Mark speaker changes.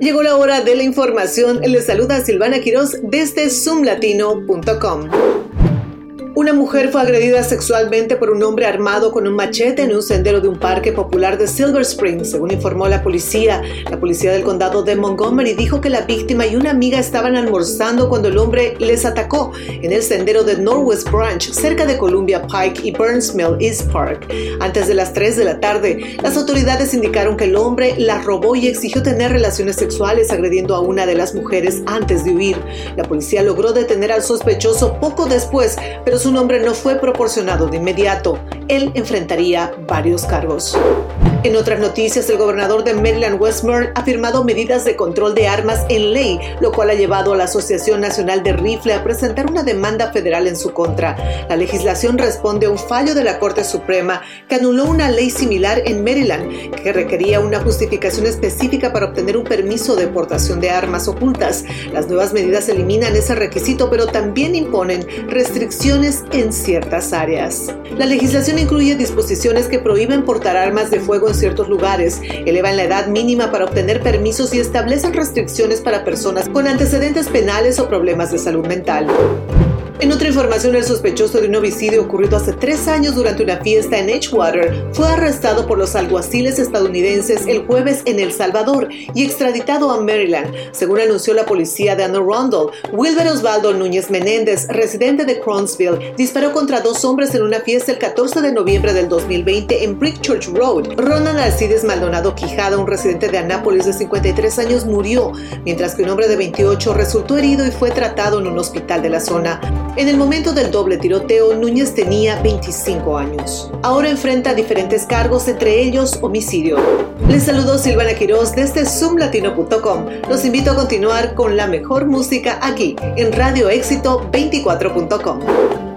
Speaker 1: Llegó la hora de la información. Les saluda Silvana Quiroz desde zoomlatino.com. Una mujer fue agredida sexualmente por un hombre armado con un machete en un sendero de un parque popular de Silver Spring, según informó la policía. La policía del condado de Montgomery dijo que la víctima y una amiga estaban almorzando cuando el hombre les atacó en el sendero de Northwest Branch, cerca de Columbia Pike y Burns Mill East Park. Antes de las 3 de la tarde, las autoridades indicaron que el hombre la robó y exigió tener relaciones sexuales agrediendo a una de las mujeres antes de huir. La policía logró detener al sospechoso poco después, pero su nombre no fue proporcionado de inmediato. Él enfrentaría varios cargos. En otras noticias, el gobernador de Maryland, Westmoreland, ha firmado medidas de control de armas en ley, lo cual ha llevado a la Asociación Nacional de Rifle a presentar una demanda federal en su contra. La legislación responde a un fallo de la Corte Suprema que anuló una ley similar en Maryland que requería una justificación específica para obtener un permiso de portación de armas ocultas. Las nuevas medidas eliminan ese requisito, pero también imponen restricciones en ciertas áreas. La legislación incluye disposiciones que prohíben portar armas de fuego en ciertos lugares, elevan la edad mínima para obtener permisos y establecen restricciones para personas con antecedentes penales o problemas de salud mental. En otra información, el sospechoso de un homicidio ocurrido hace tres años durante una fiesta en Edgewater fue arrestado por los alguaciles estadounidenses el jueves en El Salvador y extraditado a Maryland, según anunció la policía de Anne Arundel. Wilber Osvaldo Núñez Menéndez, residente de Cronsville, disparó contra dos hombres en una fiesta el 14 de noviembre del 2020 en Brickchurch Road. Ronald Alcides Maldonado Quijada, un residente de Anápolis de 53 años, murió, mientras que un hombre de 28 resultó herido y fue tratado en un hospital de la zona. En el momento del doble tiroteo, Núñez tenía 25 años. Ahora enfrenta diferentes cargos, entre ellos homicidio. Les saludo Silvana Quiroz desde zoomlatino.com. Los invito a continuar con la mejor música aquí en Radio Éxito 24.com.